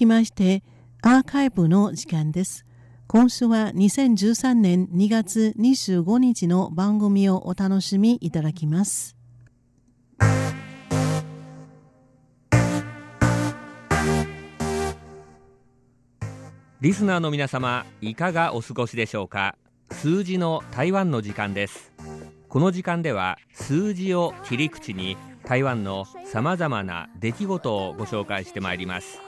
きましてアーカイブの時間です。今週は2013年2月25日の番組をお楽しみいただきます。リスナーの皆様いかがお過ごしでしょうか？数字の台湾の時間ですこの時間では数字を切り口に台湾のさまざまな出来事をご紹介してまいります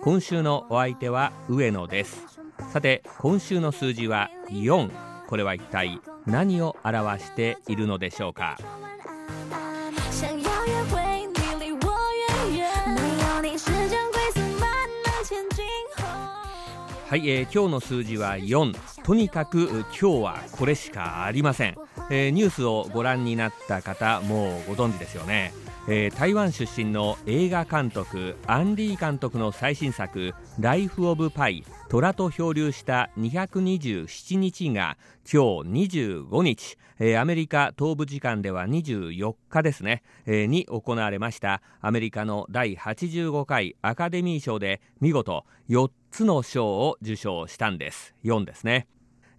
今週のお相手は上野です。さて今週の数字は4これは一体何を表しているのでしょうか？はい、えー、今日の数字は4とにかく今日はこれしかありません、えー、ニュースをご覧になった方もうご存知ですよね。えー、台湾出身の映画監督アンリー監督の最新作「ライフ・オブ・パイ虎と漂流した227日」が今日25日、えー、アメリカ東部時間では24日ですね、えー、に行われました。アメリカの第85回アカデミー賞で見事4つの賞を受賞したんです。4ですね、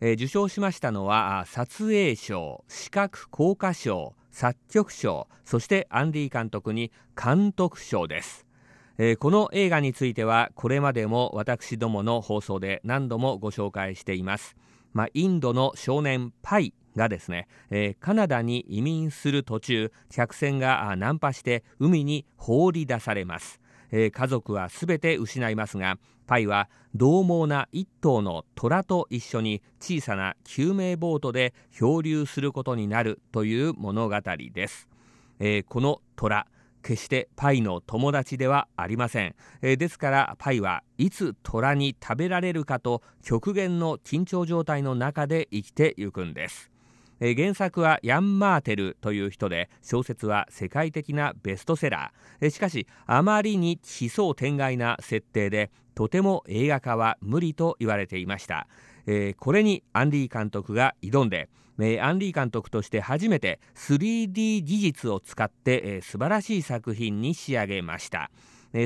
えー、受賞しましたのは撮影賞視覚効果賞作曲賞そしてアンディ監督に監督賞です、えー、この映画についてはこれまでも私どもの放送で何度もご紹介しています、まあ、インドの少年パイがですね、えー、カナダに移民する途中客船が難破して海に放り出されます。えー、家族はすべて失いますがパイは獰猛な一頭の虎と一緒に小さな救命ボートで漂流することになるという物語です、えー、この虎決してパイの友達ではありません、えー、ですからパイはいつ虎に食べられるかと極限の緊張状態の中で生きてゆくんです。え原作はヤン・マーテルという人で小説は世界的なベストセラー、えしかしあまりに奇想天外な設定でとても映画化は無理と言われていました、えー、これにアンディ監督が挑んでえアンディ監督として初めて 3D 技術を使って、えー、素晴らしい作品に仕上げました。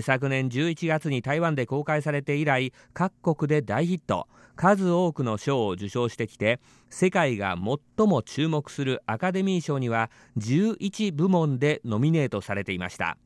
昨年11月に台湾で公開されて以来各国で大ヒット。数多くの賞を受賞してきて世界が最も注目するアカデミー賞には11部門でノミネートされていました。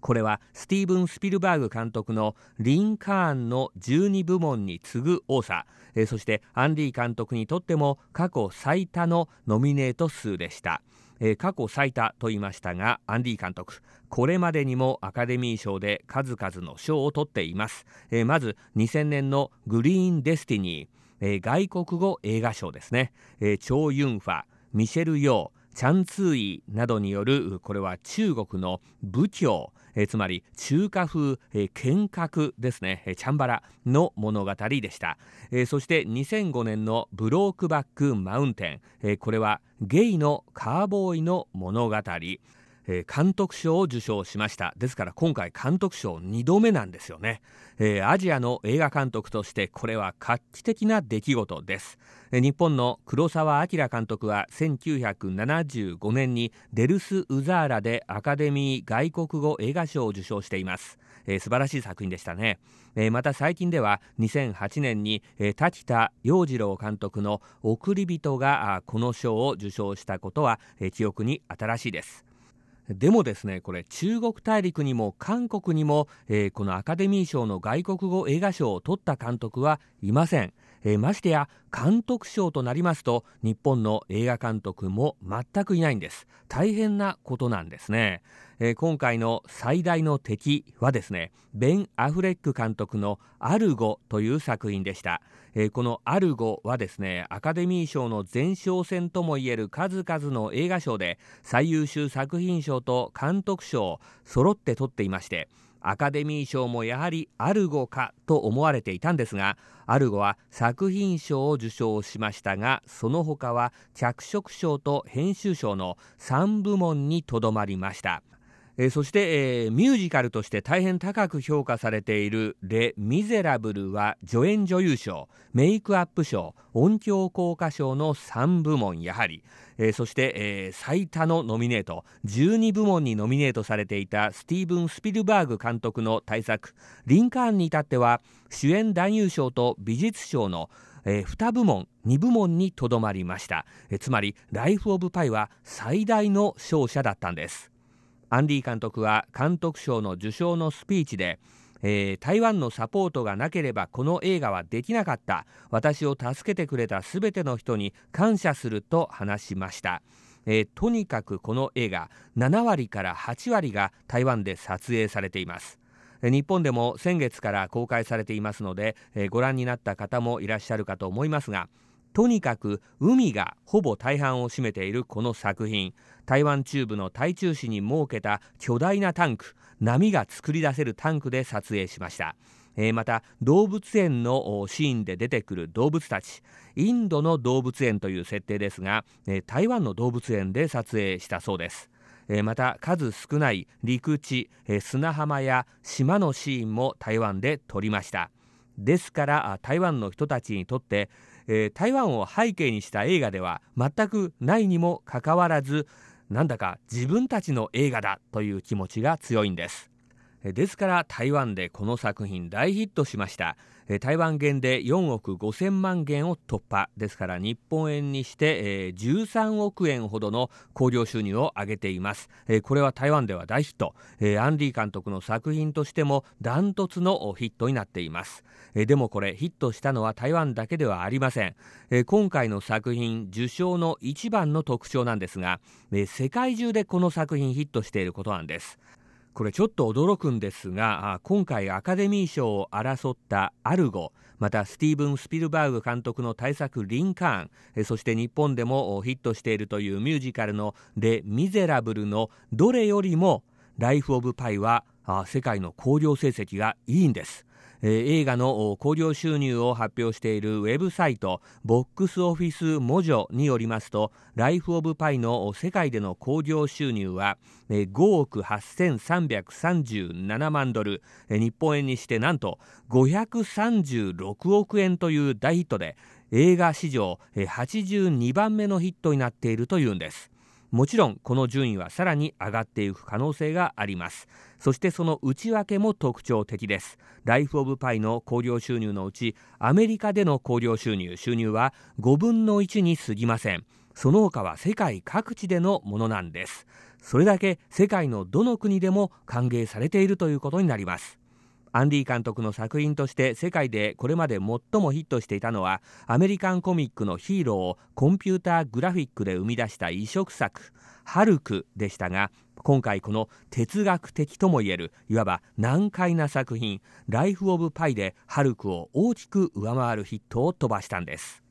これはスティーブン・スピルバーグ監督のリンカーンの12部門に次ぐ多さ。そしてアンディ監督にとっても過去最多のノミネート数でした。えー、過去最多と言いましたがアンディ監督これまでにもアカデミー賞で数々の賞を取っています、えー、まず2000年のグリーンデスティニー、えー、外国語映画賞ですね、えー、チョウ・ユンファミシェル・ヨーチャンツーイなどによるこれは中国の武教えつまり中華風、え剣閣ですね、えチャンバラの物語でした、えそして2005年のブロークバックマウンテン、えこれはゲイのカーボーイの物語。えー、監督賞を受賞しました。ですから今回監督賞2度目なんですよね、えー、アジアの映画監督としてこれは画期的な出来事です、えー、日本の黒澤明監督は1975年にデルス・ウザーラでアカデミー外国語映画賞を受賞しています。えー、素晴らしい作品でしたね、えー、また最近では2008年に、えー、滝田洋次郎監督の「送り人」がこの賞を受賞したことは、えー、記憶に新しいです。でもですねこれ中国大陸にも韓国にも、えー、このアカデミー賞の外国語映画賞を取った監督はいません、えー、ましてや監督賞となりますと日本の映画監督も全くいないんです。大変なことなんですね、えー、今回の最大の敵はですねベン・アフレック監督の「アルゴ」という作品でした、えー、この「アルゴ」はですねアカデミー賞の前哨戦ともいえる数々の映画賞で最優秀作品賞と監督賞を揃って取っていましてアカデミー賞もやはりアルゴかと思われていたんですがアルゴは作品賞を受賞しましたがその他は脚色賞と編集賞の3部門にとどまりました。えー、そして、えー、ミュージカルとして大変高く評価されている「レ・ミゼラブル」は助演女優賞メイクアップ賞音響効果賞の3部門やはり、えー、そして、えー、最多のノミネート12部門にノミネートされていたスティーブン・スピルバーグ監督の大作「リンカーン」に至っては主演男優賞と美術賞のえー、2部門2部門にとどまりました、え、つまりライフ・オブ・パイは最大の勝者だったんです。アンディ監督は監督賞の受賞のスピーチで、えー、台湾のサポートがなければこの映画はできなかった。私を助けてくれたすべての人に感謝すると話しました、えー、とにかくこの映画7割から8割が台湾で撮影されています。日本でも先月から公開されていますので、えー、ご覧になった方もいらっしゃるかと思いますがとにかく海がほぼ大半を占めているこの作品。台湾中部の台中市に設けた巨大なタンク。波が作り出せるタンクで撮影しました、えー、また動物園のシーンで出てくる動物たち。インドの動物園という設定ですが、えー、台湾の動物園で撮影したそうです。また数少ない陸地砂浜や島のシーンも台湾で撮りました。ですから台湾の人たちにとってえー、台湾を背景にした映画では全くないにもかかわらずなんだか自分たちの映画だという気持ちが強いんです。ですから台湾でこの作品大ヒットしました。台湾元で4億5000万元を突破。ですから日本円にして13億円ほどの興行収入を上げています。これは台湾では大ヒット。アンディ監督の作品としてもダントツのヒットになっています。でもこれヒットしたのは台湾だけではありません。今回の作品受賞の一番の特徴なんですが世界中でこの作品ヒットしていることなんです。これちょっと驚くんですが今回アカデミー賞を争った「アルゴ」またスティーブン・スピルバーグ監督の大作「リンカーン」そして日本でもヒットしているというミュージカルの「レ・ミゼラブル」のどれよりも「ライフ・オブ・パイ」は世界の興行成績がいいんです。えー、映画の興行収入を発表しているウェブサイトボックスオフィスモジョによりますとライフ・オブ・パイの世界での興行収入は5億8337万ドル。日本円にしてなんと536億円という大ヒットで映画史上82番目のヒットになっているというんです。もちろんこの順位はさらに上がっていく可能性があります。そしてその内訳も特徴的です。ライフ・オブ・パイの興行収入のうちアメリカでの興行収入収入は5分の1に過ぎません。その他は世界各地でのものなんです。それだけ世界のどの国でも歓迎されているということになります。アンディ監督の作品として世界でこれまで最もヒットしていたのはアメリカンコミックのヒーローをコンピューターグラフィックで生み出した異色作「ハルク」でしたが今回この哲学的ともいえるいわば難解な作品「ライフ・オブ・パイ」でハルクを大きく上回るヒットを飛ばしたんです。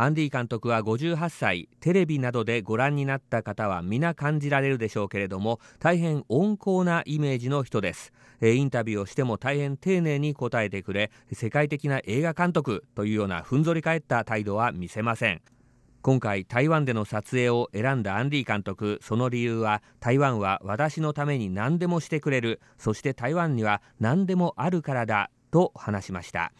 アンディ監督は58歳テレビなどでご覧になった方は皆感じられるでしょうけれども大変温厚なイメージの人です。インタビューをしても大変丁寧に答えてくれ世界的な映画監督というようなふんぞり返った態度は見せません。今回台湾での撮影を選んだアンディ監督その理由は台湾は私のために何でもしてくれるそして台湾には何でもあるからだと話しました。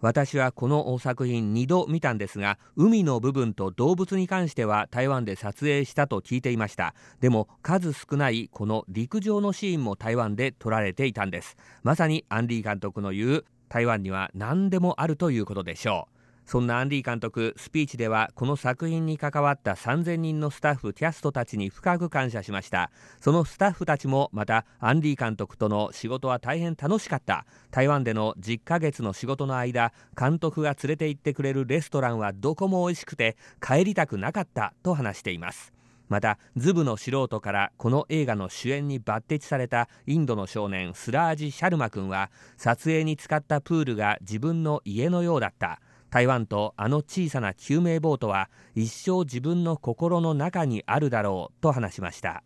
私はこの作品2度見たんですが海の部分と動物に関しては台湾で撮影したと聞いていました。でも数少ないこの陸上のシーンも台湾で撮られていたんです。まさにアンディ監督の言う台湾には何でもあるということでしょう。そんなアンディ監督スピーチではこの作品に関わった3000人のスタッフキャストたちに深く感謝しました。そのスタッフたちもまたアンディ監督との仕事は大変楽しかった。台湾での10ヶ月の仕事の間監督が連れて行ってくれるレストランはどこも美味しくて帰りたくなかったと話しています。またズブの素人からこの映画の主演に抜擢されたインドの少年スラージ・シャルマ君は撮影に使ったプールが自分の家のようだった。台湾とあの小さな救命ボートは一生自分の心の中にあるだろうと話しました。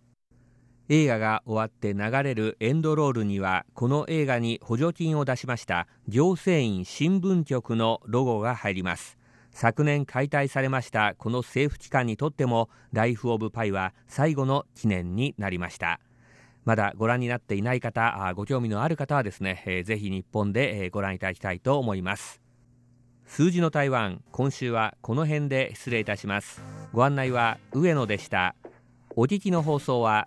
映画が終わって流れるエンドロールにはこの映画に補助金を出しました。行政院新聞局のロゴが入ります。昨年解体されました。この政府機関にとってもライフ・オブ・パイは最後の記念になりました。まだご覧になっていない方ご興味のある方はですね、えー、ぜひ日本でご覧いただきたいと思います。数字の台湾今週はこの辺で失礼いたします。ご案内は上野でした。お聞きの放送は